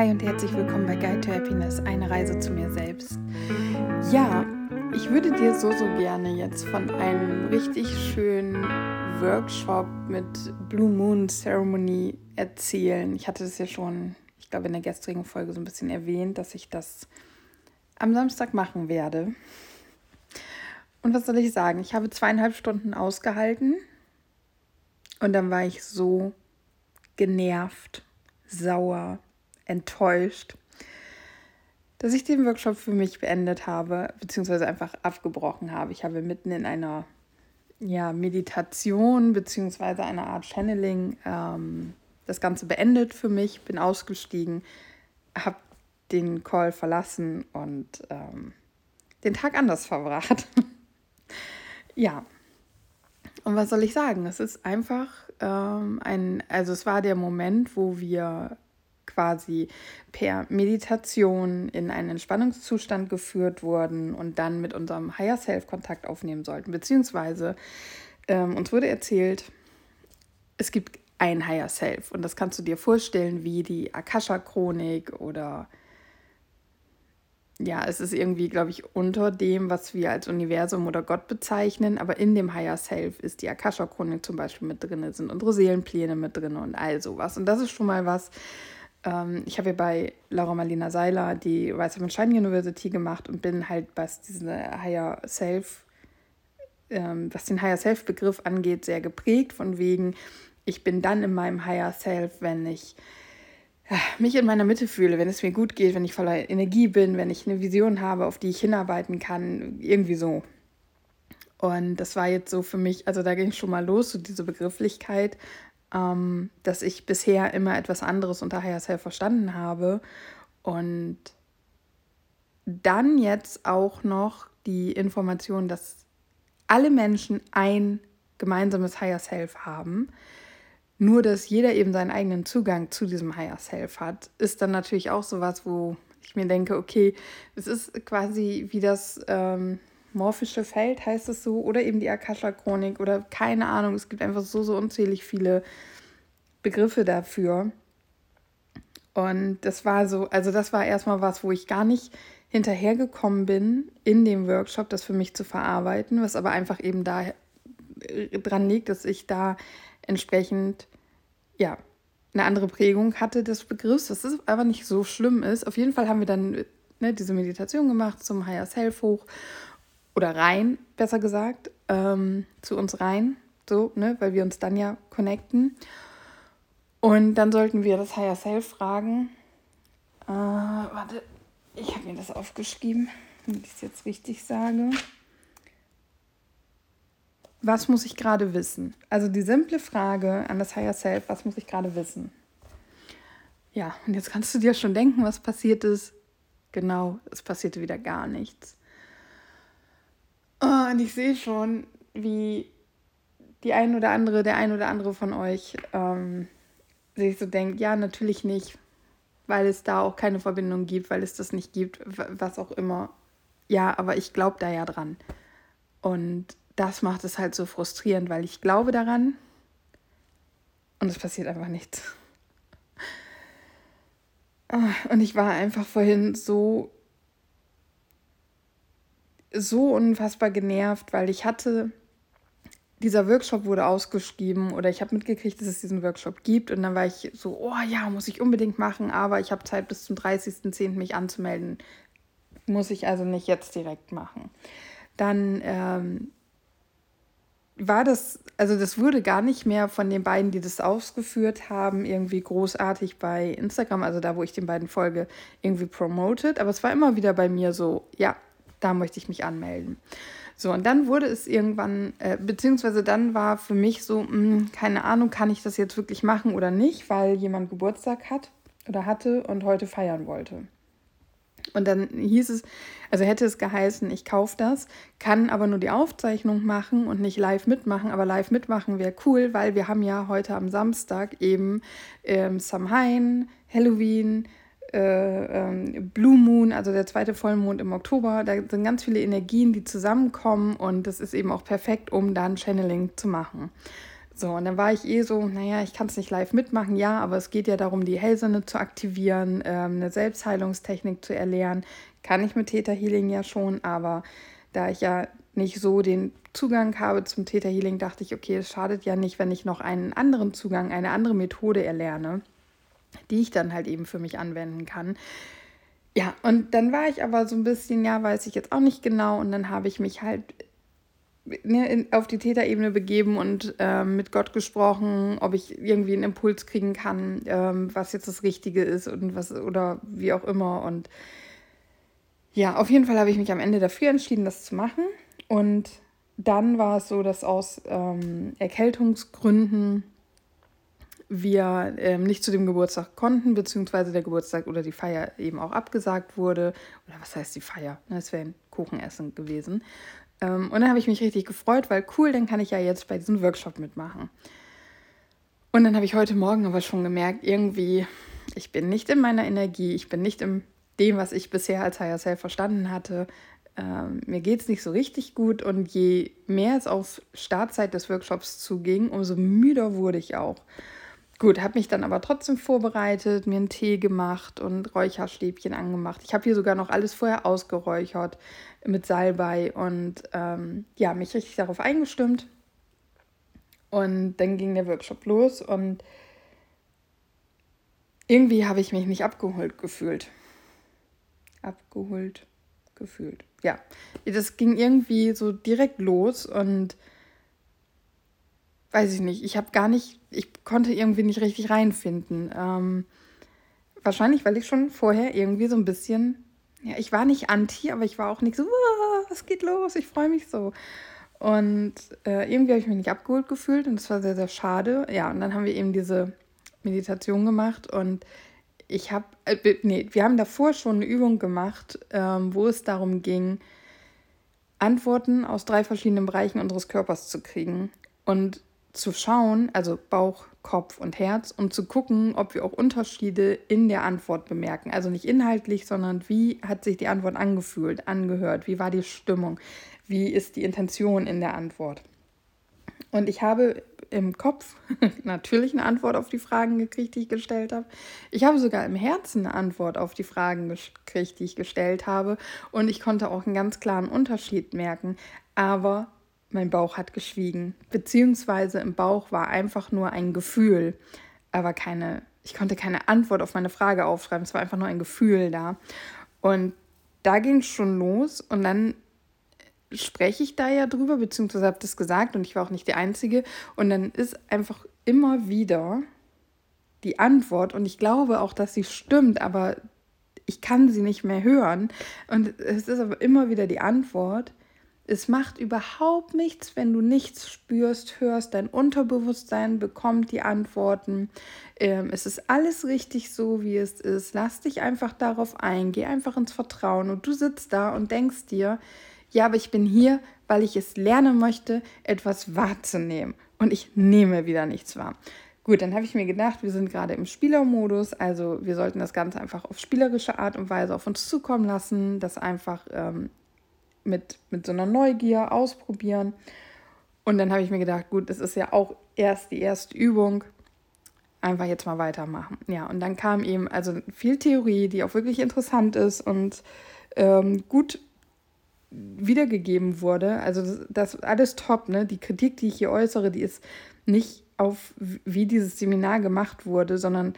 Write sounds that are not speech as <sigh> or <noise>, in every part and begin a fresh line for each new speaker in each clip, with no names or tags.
Hi und herzlich willkommen bei Guide to Happiness, eine Reise zu mir selbst. Ja, ich würde dir so, so gerne jetzt von einem richtig schönen Workshop mit Blue Moon Ceremony erzählen. Ich hatte das ja schon, ich glaube, in der gestrigen Folge so ein bisschen erwähnt, dass ich das am Samstag machen werde. Und was soll ich sagen? Ich habe zweieinhalb Stunden ausgehalten und dann war ich so genervt, sauer, enttäuscht, dass ich den Workshop für mich beendet habe, beziehungsweise einfach abgebrochen habe. Ich habe mitten in einer ja, Meditation, beziehungsweise einer Art Channeling ähm, das Ganze beendet für mich, bin ausgestiegen, habe den Call verlassen und ähm, den Tag anders verbracht. <laughs> ja, und was soll ich sagen? Es ist einfach ähm, ein, also es war der Moment, wo wir quasi per Meditation in einen Entspannungszustand geführt wurden und dann mit unserem Higher Self Kontakt aufnehmen sollten. Beziehungsweise ähm, uns wurde erzählt, es gibt ein Higher Self und das kannst du dir vorstellen wie die Akasha-Chronik oder ja, es ist irgendwie, glaube ich, unter dem, was wir als Universum oder Gott bezeichnen, aber in dem Higher Self ist die Akasha-Chronik zum Beispiel mit drin, sind unsere Seelenpläne mit drin und all sowas. Und das ist schon mal was, ähm, ich habe ja bei Laura Marlina Seiler die Rise of Shine University gemacht und bin halt, was diese Higher Self, ähm, was den Higher Self-Begriff angeht, sehr geprägt, von wegen, ich bin dann in meinem Higher Self, wenn ich mich in meiner Mitte fühle, wenn es mir gut geht, wenn ich voller Energie bin, wenn ich eine Vision habe, auf die ich hinarbeiten kann, irgendwie so. Und das war jetzt so für mich, also da ging schon mal los, so diese Begrifflichkeit, ähm, dass ich bisher immer etwas anderes unter Higher Self verstanden habe. Und dann jetzt auch noch die Information, dass alle Menschen ein gemeinsames Higher Self haben nur, dass jeder eben seinen eigenen Zugang zu diesem Higher Self hat, ist dann natürlich auch sowas, wo ich mir denke, okay, es ist quasi wie das ähm, morphische Feld, heißt es so, oder eben die Akasha-Chronik oder keine Ahnung. Es gibt einfach so, so unzählig viele Begriffe dafür. Und das war so, also das war erstmal was, wo ich gar nicht hinterhergekommen bin, in dem Workshop das für mich zu verarbeiten, was aber einfach eben da äh, dran liegt, dass ich da entsprechend ja, eine andere Prägung hatte des Begriffs, was aber nicht so schlimm ist. Auf jeden Fall haben wir dann ne, diese Meditation gemacht zum Higher Self hoch oder rein, besser gesagt, ähm, zu uns rein, so, ne, weil wir uns dann ja connecten. Und dann sollten wir das Higher Self fragen. Äh, warte, ich habe mir das aufgeschrieben, damit ich es jetzt richtig sage was muss ich gerade wissen? Also die simple Frage an das Higher Self, was muss ich gerade wissen? Ja, und jetzt kannst du dir schon denken, was passiert ist. Genau, es passierte wieder gar nichts. Oh, und ich sehe schon, wie die ein oder andere, der ein oder andere von euch ähm, sich so denkt, ja, natürlich nicht, weil es da auch keine Verbindung gibt, weil es das nicht gibt, was auch immer. Ja, aber ich glaube da ja dran. Und das macht es halt so frustrierend, weil ich glaube daran und es passiert einfach nichts. Ah, und ich war einfach vorhin so, so unfassbar genervt, weil ich hatte, dieser Workshop wurde ausgeschrieben oder ich habe mitgekriegt, dass es diesen Workshop gibt und dann war ich so, oh ja, muss ich unbedingt machen, aber ich habe Zeit bis zum 30.10. mich anzumelden. Muss ich also nicht jetzt direkt machen. Dann ähm, war das, also das wurde gar nicht mehr von den beiden, die das ausgeführt haben, irgendwie großartig bei Instagram, also da, wo ich den beiden folge, irgendwie promoted. Aber es war immer wieder bei mir so, ja, da möchte ich mich anmelden. So, und dann wurde es irgendwann, äh, beziehungsweise dann war für mich so, mh, hm, keine Ahnung, kann ich das jetzt wirklich machen oder nicht, weil jemand Geburtstag hat oder hatte und heute feiern wollte. Und dann hieß es, also hätte es geheißen, ich kaufe das, kann aber nur die Aufzeichnung machen und nicht live mitmachen. Aber live mitmachen wäre cool, weil wir haben ja heute am Samstag eben ähm, Samhain, Halloween, äh, ähm, Blue Moon, also der zweite Vollmond im Oktober. Da sind ganz viele Energien, die zusammenkommen und das ist eben auch perfekt, um dann Channeling zu machen. So, und dann war ich eh so, naja, ich kann es nicht live mitmachen, ja, aber es geht ja darum, die Hellsinne zu aktivieren, ähm, eine Selbstheilungstechnik zu erlernen. Kann ich mit Theta Healing ja schon, aber da ich ja nicht so den Zugang habe zum Theta Healing, dachte ich, okay, es schadet ja nicht, wenn ich noch einen anderen Zugang, eine andere Methode erlerne, die ich dann halt eben für mich anwenden kann. Ja, und dann war ich aber so ein bisschen, ja, weiß ich jetzt auch nicht genau. Und dann habe ich mich halt ne, auf die Täterebene begeben und ähm, mit Gott gesprochen, ob ich irgendwie einen Impuls kriegen kann, ähm, was jetzt das Richtige ist und was oder wie auch immer. Und ja, auf jeden Fall habe ich mich am Ende dafür entschieden, das zu machen. Und dann war es so, dass aus ähm, Erkältungsgründen wir ähm, nicht zu dem Geburtstag konnten, beziehungsweise der Geburtstag oder die Feier eben auch abgesagt wurde. Oder was heißt die Feier? Es wäre ein Kuchenessen gewesen. Ähm, und dann habe ich mich richtig gefreut, weil cool, dann kann ich ja jetzt bei diesem Workshop mitmachen. Und dann habe ich heute Morgen aber schon gemerkt, irgendwie, ich bin nicht in meiner Energie, ich bin nicht in dem, was ich bisher als Higher Self verstanden hatte. Ähm, mir geht es nicht so richtig gut und je mehr es auf Startzeit des Workshops zuging, umso müder wurde ich auch. Gut, habe mich dann aber trotzdem vorbereitet, mir einen Tee gemacht und Räucherstäbchen angemacht. Ich habe hier sogar noch alles vorher ausgeräuchert mit Salbei und ähm, ja, mich richtig darauf eingestimmt. Und dann ging der Workshop los und irgendwie habe ich mich nicht abgeholt gefühlt. Abgeholt gefühlt. Ja, das ging irgendwie so direkt los und weiß ich nicht, ich habe gar nicht, ich konnte irgendwie nicht richtig reinfinden. Ähm, wahrscheinlich, weil ich schon vorher irgendwie so ein bisschen, ja, ich war nicht anti, aber ich war auch nicht so, was geht los, ich freue mich so. Und äh, irgendwie habe ich mich nicht abgeholt gefühlt und das war sehr, sehr schade. Ja, und dann haben wir eben diese Meditation gemacht und ich habe, äh, nee, wir haben davor schon eine Übung gemacht, ähm, wo es darum ging, Antworten aus drei verschiedenen Bereichen unseres Körpers zu kriegen. Und zu schauen, also Bauch, Kopf und Herz, und zu gucken, ob wir auch Unterschiede in der Antwort bemerken. Also nicht inhaltlich, sondern wie hat sich die Antwort angefühlt, angehört, wie war die Stimmung, wie ist die Intention in der Antwort. Und ich habe im Kopf <laughs> natürlich eine Antwort auf die Fragen gekriegt, die ich gestellt habe. Ich habe sogar im Herzen eine Antwort auf die Fragen gekriegt, die ich gestellt habe. Und ich konnte auch einen ganz klaren Unterschied merken. Aber mein Bauch hat geschwiegen. Beziehungsweise im Bauch war einfach nur ein Gefühl, aber keine, ich konnte keine Antwort auf meine Frage aufschreiben. Es war einfach nur ein Gefühl da. Und da ging es schon los und dann spreche ich da ja drüber, beziehungsweise habe das gesagt und ich war auch nicht die Einzige. Und dann ist einfach immer wieder die Antwort und ich glaube auch, dass sie stimmt, aber ich kann sie nicht mehr hören. Und es ist aber immer wieder die Antwort, es macht überhaupt nichts, wenn du nichts spürst, hörst. Dein Unterbewusstsein bekommt die Antworten. Ähm, es ist alles richtig so, wie es ist. Lass dich einfach darauf ein. Geh einfach ins Vertrauen. Und du sitzt da und denkst dir, ja, aber ich bin hier, weil ich es lernen möchte, etwas wahrzunehmen. Und ich nehme wieder nichts wahr. Gut, dann habe ich mir gedacht, wir sind gerade im Spielermodus, also wir sollten das Ganze einfach auf spielerische Art und Weise auf uns zukommen lassen, das einfach ähm, mit, mit so einer Neugier ausprobieren. Und dann habe ich mir gedacht, gut, das ist ja auch erst die erste Übung. Einfach jetzt mal weitermachen. Ja, und dann kam eben also viel Theorie, die auch wirklich interessant ist und ähm, gut wiedergegeben wurde. Also das, das alles top, ne? Die Kritik, die ich hier äußere, die ist nicht auf, wie dieses Seminar gemacht wurde, sondern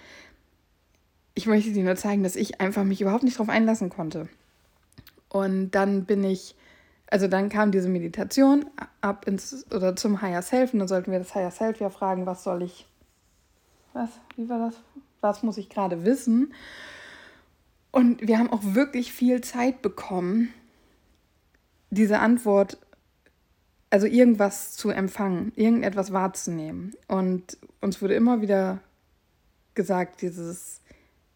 ich möchte dir nur zeigen, dass ich einfach mich überhaupt nicht darauf einlassen konnte. Und dann bin ich, also dann kam diese Meditation ab ins oder zum Higher Self und dann sollten wir das Higher Self ja fragen, was soll ich, was, wie war das? Was muss ich gerade wissen? Und wir haben auch wirklich viel Zeit bekommen, diese Antwort, also irgendwas zu empfangen, irgendetwas wahrzunehmen. Und uns wurde immer wieder gesagt, dieses,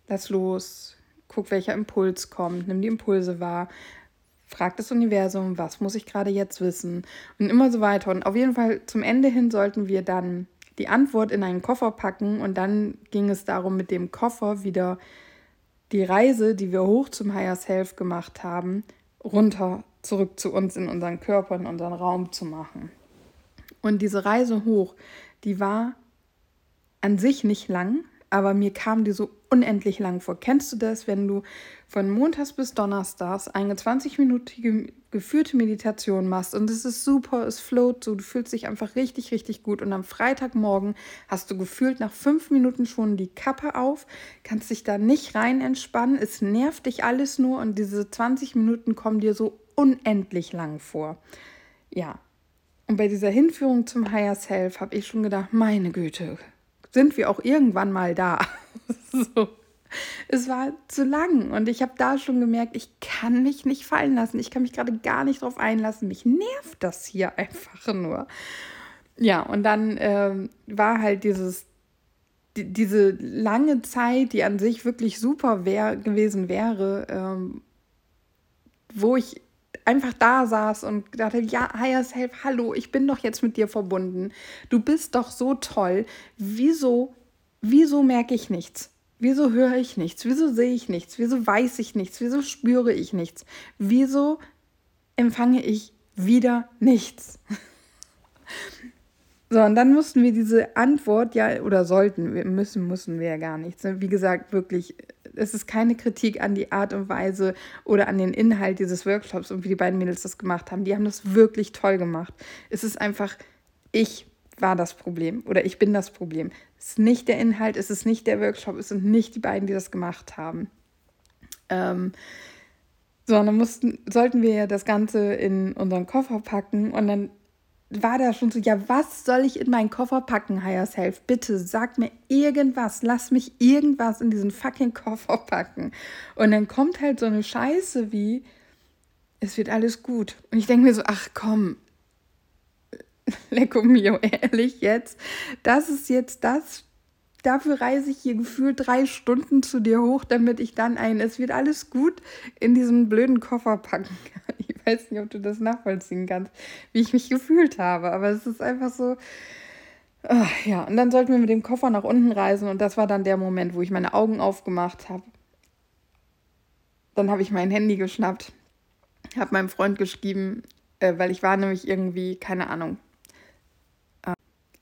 lass los, guck, welcher Impuls kommt, nimm die Impulse wahr, frag das Universum, was muss ich gerade jetzt wissen und immer so weiter. Und auf jeden Fall zum Ende hin sollten wir dann die Antwort in einen Koffer packen und dann ging es darum, mit dem Koffer wieder die Reise, die wir hoch zum Higher Self gemacht haben, runter zurück zu uns in unseren Körper, in unseren Raum zu machen. Und diese Reise hoch, die war an sich nicht lang, aber mir kam die so unendlich lang vor. Kennst du das, wenn du von Montags bis Donnerstags eine 20-minütige geführte Meditation machst und es ist super, es float so, du fühlst dich einfach richtig, richtig gut und am Freitagmorgen hast du gefühlt nach fünf Minuten schon die Kappe auf, kannst dich da nicht rein entspannen, es nervt dich alles nur und diese 20 Minuten kommen dir so unendlich lang vor. Ja, und bei dieser Hinführung zum Higher Self habe ich schon gedacht, meine Güte, sind wir auch irgendwann mal da. <laughs> so. Es war zu lang und ich habe da schon gemerkt, ich kann mich nicht fallen lassen. Ich kann mich gerade gar nicht drauf einlassen. Mich nervt das hier <laughs> einfach nur. Ja, und dann ähm, war halt dieses, die, diese lange Zeit, die an sich wirklich super wär, gewesen wäre, ähm, wo ich einfach da saß und dachte, ja, Higher Self, hallo, ich bin doch jetzt mit dir verbunden. Du bist doch so toll. Wieso, wieso merke ich nichts? Wieso höre ich nichts? Wieso sehe ich nichts? Wieso weiß ich nichts? Wieso spüre ich nichts? Wieso empfange ich wieder nichts? <laughs> So, und dann mussten wir diese Antwort, ja, oder sollten, wir müssen, müssen wir ja gar nichts. Ne? Wie gesagt, wirklich es ist keine Kritik an die Art und Weise oder an den Inhalt dieses Workshops und wie die beiden Mädels das gemacht haben. Die haben das wirklich toll gemacht. Es ist einfach, ich war das Problem oder ich bin das Problem. Es ist nicht der Inhalt, es ist nicht der Workshop, es sind nicht die beiden, die das gemacht haben. Ähm, sondern mussten, sollten wir das Ganze in unseren Koffer packen und dann war da schon so, ja, was soll ich in meinen Koffer packen, Higher Self? Bitte sag mir irgendwas, lass mich irgendwas in diesen fucking Koffer packen. Und dann kommt halt so eine Scheiße wie, es wird alles gut. Und ich denke mir so, ach komm, <laughs> Lecco mio, ehrlich jetzt, das ist jetzt das, dafür reise ich hier gefühlt drei Stunden zu dir hoch, damit ich dann ein, es wird alles gut in diesen blöden Koffer packen kann. <laughs> Ich weiß nicht, ob du das nachvollziehen kannst, wie ich mich gefühlt habe, aber es ist einfach so. Ach, ja, und dann sollten wir mit dem Koffer nach unten reisen und das war dann der Moment, wo ich meine Augen aufgemacht habe. Dann habe ich mein Handy geschnappt, habe meinem Freund geschrieben, äh, weil ich war nämlich irgendwie, keine Ahnung,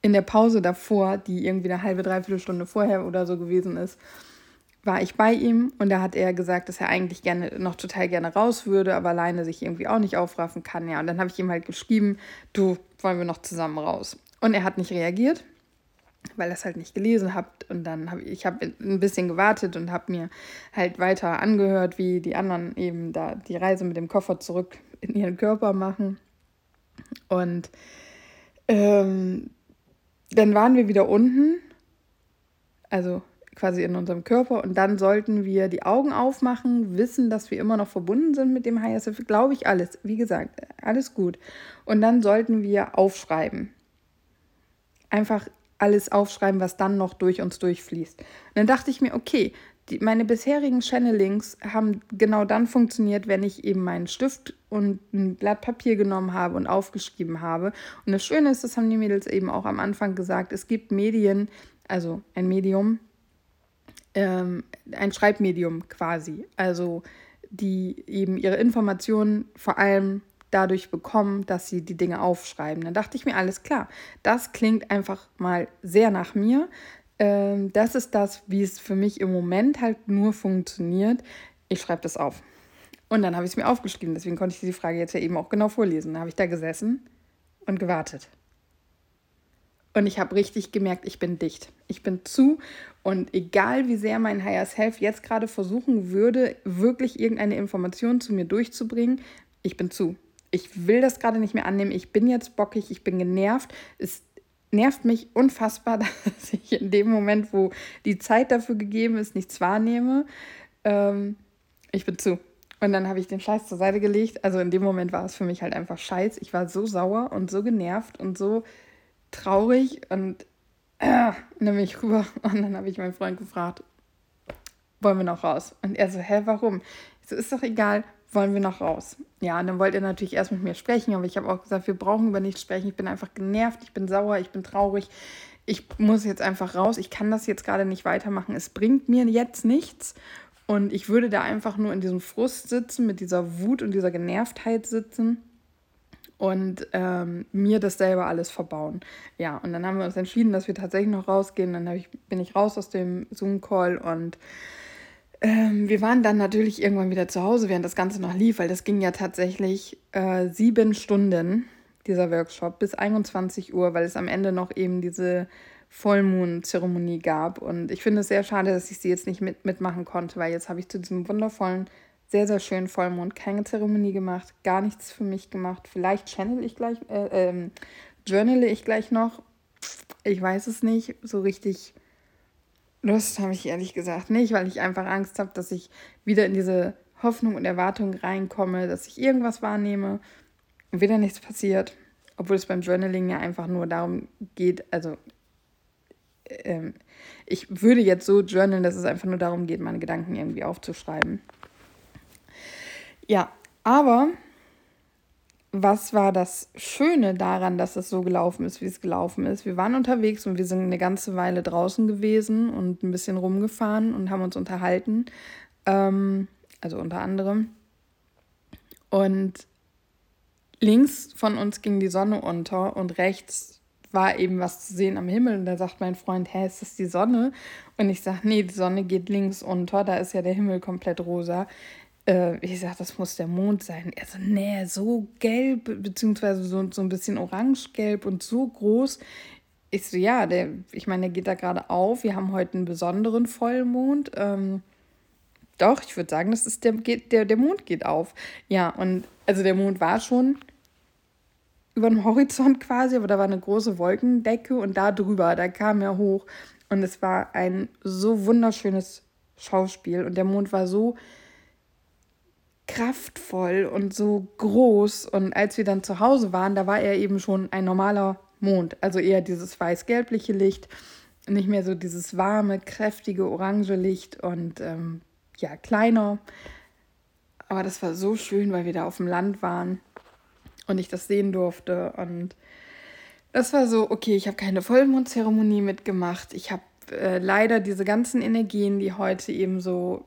in der Pause davor, die irgendwie eine halbe, dreiviertel Stunde vorher oder so gewesen ist, war ich bei ihm und da hat er gesagt, dass er eigentlich gerne noch total gerne raus würde, aber alleine sich irgendwie auch nicht aufraffen kann. Ja, und dann habe ich ihm halt geschrieben, du, wollen wir noch zusammen raus? Und er hat nicht reagiert, weil er es halt nicht gelesen hat. Und dann habe ich, ich hab ein bisschen gewartet und habe mir halt weiter angehört, wie die anderen eben da die Reise mit dem Koffer zurück in ihren Körper machen. Und ähm, dann waren wir wieder unten, also quasi in unserem Körper und dann sollten wir die Augen aufmachen, wissen, dass wir immer noch verbunden sind mit dem HSF, glaube ich alles, wie gesagt, alles gut. Und dann sollten wir aufschreiben. Einfach alles aufschreiben, was dann noch durch uns durchfließt. Und dann dachte ich mir, okay, die, meine bisherigen Channelings haben genau dann funktioniert, wenn ich eben meinen Stift und ein Blatt Papier genommen habe und aufgeschrieben habe. Und das Schöne ist, das haben die Mädels eben auch am Anfang gesagt, es gibt Medien, also ein Medium, ähm, ein Schreibmedium quasi, also die eben ihre Informationen vor allem dadurch bekommen, dass sie die Dinge aufschreiben. Dann dachte ich mir, alles klar, das klingt einfach mal sehr nach mir ähm, das ist das, wie es für mich im Moment halt nur funktioniert. Ich schreibe das auf. Und dann habe ich es mir aufgeschrieben. Deswegen konnte ich diese Frage jetzt ja eben auch genau vorlesen. Dann habe ich da gesessen und gewartet. Und ich habe richtig gemerkt, ich bin dicht. Ich bin zu. Und egal wie sehr mein Higher Self jetzt gerade versuchen würde, wirklich irgendeine Information zu mir durchzubringen, ich bin zu. Ich will das gerade nicht mehr annehmen. Ich bin jetzt bockig, ich bin genervt. Es nervt mich unfassbar, <laughs> dass ich in dem Moment, wo die Zeit dafür gegeben ist, nichts wahrnehme. Ähm, ich bin zu. Und dann habe ich den Scheiß zur Seite gelegt. Also in dem Moment war es für mich halt einfach Scheiß. Ich war so sauer und so genervt und so traurig und, äh, bin ich rüber <laughs> und dann habe ich meinen Freund gefragt, wollen wir noch raus? Und er so, hä, warum? Ich so, ist doch egal, wollen wir noch raus? Ja, und dann wollte er natürlich erst mit mir sprechen, aber ich habe auch gesagt, wir brauchen über nichts sprechen. Ich bin einfach genervt, ich bin sauer, ich bin traurig. Ich muss jetzt einfach raus. Ich kann das jetzt gerade nicht weitermachen. Es bringt mir jetzt nichts. Und ich würde da einfach nur in diesem Frust sitzen, mit dieser Wut und dieser Genervtheit sitzen. und ähm, mir das selber alles verbauen. Ja, und dann haben wir uns entschieden, dass wir tatsächlich noch rausgehen. Dann ich, bin ich raus aus dem Zoom-Call und ähm, wir waren dann natürlich irgendwann wieder zu Hause, während das Ganze noch lief, weil das ging ja tatsächlich äh, sieben Stunden, dieser Workshop, bis 21 Uhr, weil es am Ende noch eben diese Vollmond-Zeremonie gab. Und ich finde es sehr schade, dass ich sie jetzt nicht mit, mitmachen konnte, weil jetzt habe ich zu diesem wundervollen sehr, sehr schönen Vollmond keine Zeremonie gemacht, gar nichts für mich gemacht. Vielleicht channel ich gleich, äh, ähm, journale ich gleich noch. Ich weiß es nicht. So richtig Lust habe ich ehrlich gesagt nicht, weil ich einfach Angst habe, dass ich wieder in diese Hoffnung und Erwartung reinkomme, dass ich irgendwas wahrnehme und wieder nichts passiert. Obwohl es beim Journaling ja einfach nur darum geht, also ähm, ich würde jetzt so journalen, dass es einfach nur darum geht, meine Gedanken irgendwie aufzuschreiben. Ja, aber was war das Schöne daran, dass es so gelaufen ist, wie es gelaufen ist? Wir waren unterwegs und wir sind eine ganze Weile draußen gewesen und ein bisschen rumgefahren und haben uns unterhalten. Ähm, also unter anderem. Und links von uns ging die Sonne unter und rechts war eben was zu sehen am Himmel. Und da sagt mein Freund, hä, ist das die Sonne? Und ich sage, nee, die Sonne geht links unter, da ist ja der Himmel komplett rosa. Äh, ich sage, das muss der Mond sein. Er so, nee, so gelb, beziehungsweise so, so ein bisschen orange-gelb und so groß. Ich so, ja, der, ich meine, der geht da gerade auf. Wir haben heute einen besonderen Vollmond. Ähm, doch, ich würde sagen, das ist der, der, der Mond geht auf. Ja, und also der Mond war schon über dem Horizont quasi, aber da war eine große Wolkendecke und da drüber, da kam er hoch. Und es war ein so wunderschönes Schauspiel und der Mond war so kraftvoll und so groß. Und als wir dann zu Hause waren, da war er eben schon ein normaler Mond. Also eher dieses weiß-gelbliche Licht, nicht mehr so dieses warme, kräftige orange Licht und ähm, ja, kleiner. Aber das war so schön, weil wir da auf dem Land waren und ich das sehen durfte. Und das war so, okay, ich habe keine Vollmondzeremonie mitgemacht. Ich habe äh, leider diese ganzen Energien, die heute eben so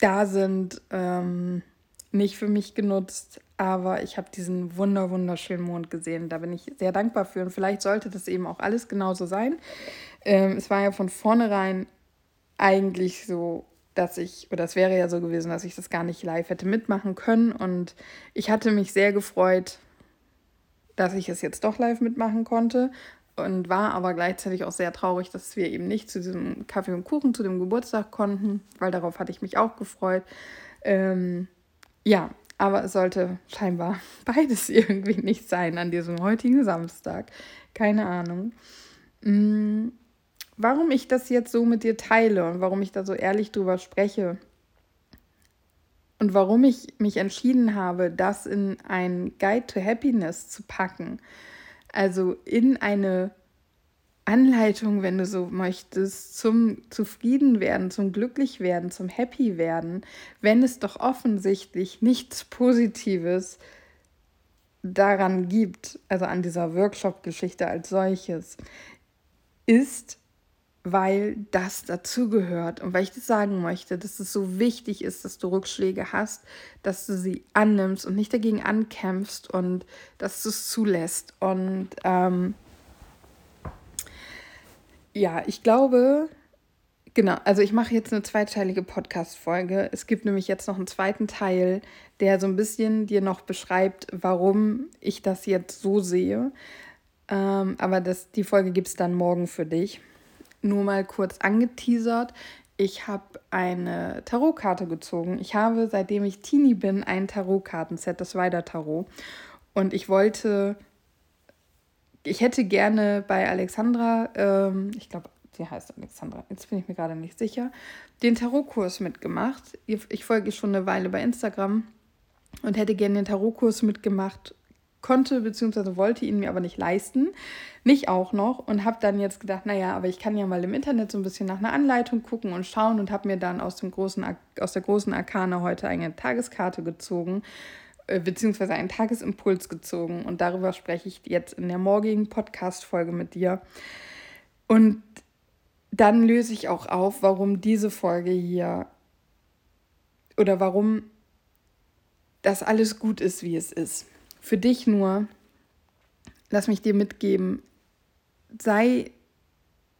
da sind, ähm, nicht für mich genutzt, aber ich habe diesen wunder wunderschönen Mond gesehen. Da bin ich sehr dankbar für und vielleicht sollte das eben auch alles genauso sein. Ähm, es war ja von vornherein eigentlich so, dass ich, oder es wäre ja so gewesen, dass ich das gar nicht live hätte mitmachen können und ich hatte mich sehr gefreut, dass ich es jetzt doch live mitmachen konnte und war aber gleichzeitig auch sehr traurig, dass wir eben nicht zu diesem Kaffee und Kuchen, zu dem Geburtstag konnten, weil darauf hatte ich mich auch gefreut. Ähm, ja, aber es sollte scheinbar <laughs> beides irgendwie nicht sein an diesem heutigen Samstag. Keine Ahnung. Mhm. Warum ich das jetzt so mit dir teile und warum ich da so ehrlich drüber spreche und warum ich mich entschieden habe, das in ein Guide to Happiness zu packen also in eine Anleitung, wenn du so möchtest, zum Zufriedenwerden, zum Glücklichwerden, zum Happy werden, wenn es doch offensichtlich nichts Positives daran gibt, also an dieser Workshop-Geschichte als solches, ist, weil das dazugehört und weil ich das sagen möchte, dass es so wichtig ist, dass du Rückschläge hast, dass du sie annimmst und nicht dagegen ankämpfst und dass du es zulässt. Und ähm, ja, ich glaube, genau, also ich mache jetzt eine zweiteilige Podcast-Folge. Es gibt nämlich jetzt noch einen zweiten Teil, der so ein bisschen dir noch beschreibt, warum ich das jetzt so sehe. Ähm, aber das, die Folge gibt es dann morgen für dich nur mal kurz angeteasert. Ich habe eine Tarotkarte gezogen. Ich habe, seitdem ich Teenie bin, ein Tarotkartenset, das Weider Tarot. Und ich wollte, ich hätte gerne bei Alexandra, ähm, ich glaube, sie heißt Alexandra, jetzt bin ich mir gerade nicht sicher, den Tarotkurs mitgemacht. Ich folge schon eine Weile bei Instagram und hätte gerne den Tarotkurs mitgemacht konnte bzw. wollte ihn mir aber nicht leisten. Nicht auch noch. Und habe dann jetzt gedacht, naja, aber ich kann ja mal im Internet so ein bisschen nach einer Anleitung gucken und schauen und habe mir dann aus, dem großen, aus der großen Arkane heute eine Tageskarte gezogen äh, beziehungsweise einen Tagesimpuls gezogen. Und darüber spreche ich jetzt in der morgigen Podcast-Folge mit dir. Und dann löse ich auch auf, warum diese Folge hier oder warum das alles gut ist, wie es ist. Für dich nur, lass mich dir mitgeben, sei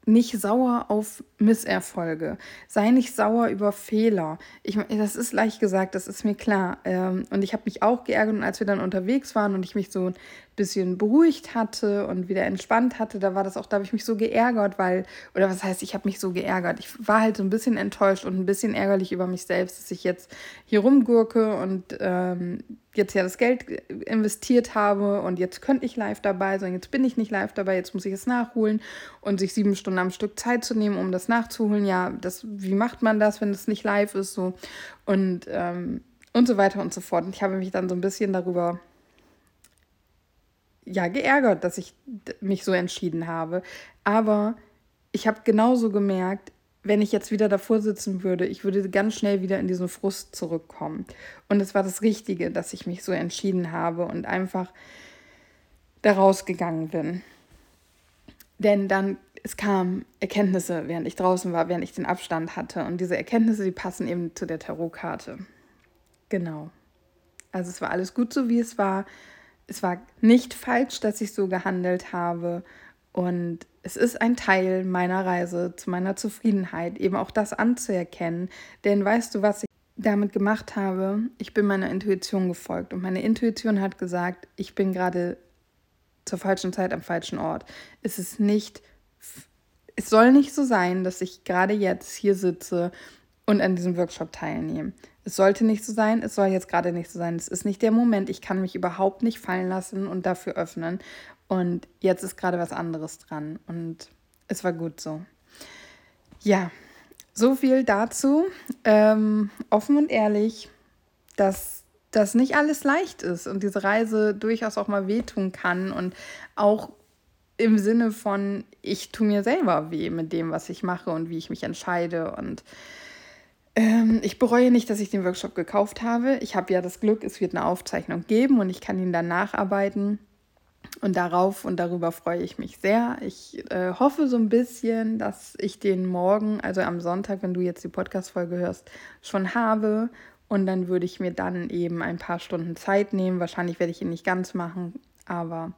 nicht sauer auf Misserfolge. Sei nicht sauer über Fehler. Ich, das ist leicht gesagt, das ist mir klar. Ähm, und ich habe mich auch geärgert, und als wir dann unterwegs waren und ich mich so ein bisschen beruhigt hatte und wieder entspannt hatte, da war das auch, da habe ich mich so geärgert, weil, oder was heißt, ich habe mich so geärgert. Ich war halt so ein bisschen enttäuscht und ein bisschen ärgerlich über mich selbst, dass ich jetzt hier rumgurke und ähm, jetzt ja das Geld investiert habe und jetzt könnte ich live dabei sein, jetzt bin ich nicht live dabei, jetzt muss ich es nachholen und sich sieben Stunden am Stück Zeit zu nehmen, um nachzuholen. Ja, das, wie macht man das, wenn es nicht live ist? So und, ähm, und so weiter und so fort. Und ich habe mich dann so ein bisschen darüber ja, geärgert, dass ich mich so entschieden habe. Aber ich habe genauso gemerkt, wenn ich jetzt wieder davor sitzen würde, ich würde ganz schnell wieder in diesen Frust zurückkommen. Und es war das Richtige, dass ich mich so entschieden habe und einfach da rausgegangen bin. Denn dann, es kamen Erkenntnisse, während ich draußen war, während ich den Abstand hatte. Und diese Erkenntnisse, die passen eben zu der Tarotkarte. Genau. Also es war alles gut so, wie es war es war nicht falsch, dass ich so gehandelt habe. Und es ist ein Teil meiner Reise zu meiner Zufriedenheit, eben auch das anzuerkennen. Denn weißt du, was ich damit gemacht habe? Ich bin meiner Intuition gefolgt. Und meine Intuition hat gesagt, ich bin gerade zur falschen Zeit am falschen Ort. Es ist nicht, es soll nicht so sein, dass ich gerade jetzt hier sitze und an diesem Workshop teilnehme. Es sollte nicht so sein, es soll jetzt gerade nicht so sein. Es ist nicht der Moment, ich kann mich überhaupt nicht fallen lassen und dafür öffnen. Und jetzt ist gerade was anderes dran und es war gut so. Ja, so viel dazu. Ähm, offen und ehrlich, dass das nicht alles leicht ist und diese Reise durchaus auch mal wehtun kann und auch im Sinne von, ich tue mir selber weh mit dem, was ich mache und wie ich mich entscheide und ähm, ich bereue nicht, dass ich den Workshop gekauft habe. Ich habe ja das Glück, es wird eine Aufzeichnung geben und ich kann ihn dann nacharbeiten. Und darauf und darüber freue ich mich sehr. Ich äh, hoffe so ein bisschen, dass ich den morgen, also am Sonntag, wenn du jetzt die Podcast-Folge hörst, schon habe. Und dann würde ich mir dann eben ein paar Stunden Zeit nehmen. Wahrscheinlich werde ich ihn nicht ganz machen, aber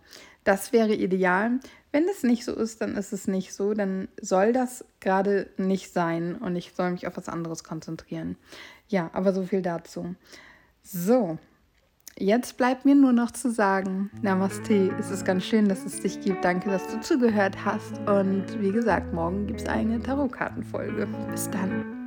das wäre ideal. Wenn es nicht so ist, dann ist es nicht so. Dann soll das gerade nicht sein und ich soll mich auf was anderes konzentrieren. Ja, aber so viel dazu. So, jetzt bleibt mir nur noch zu sagen, Namaste. Es ist ganz schön, dass es dich gibt. Danke, dass du zugehört hast. Und wie gesagt, morgen gibt es eine Tarotkartenfolge. Bis dann.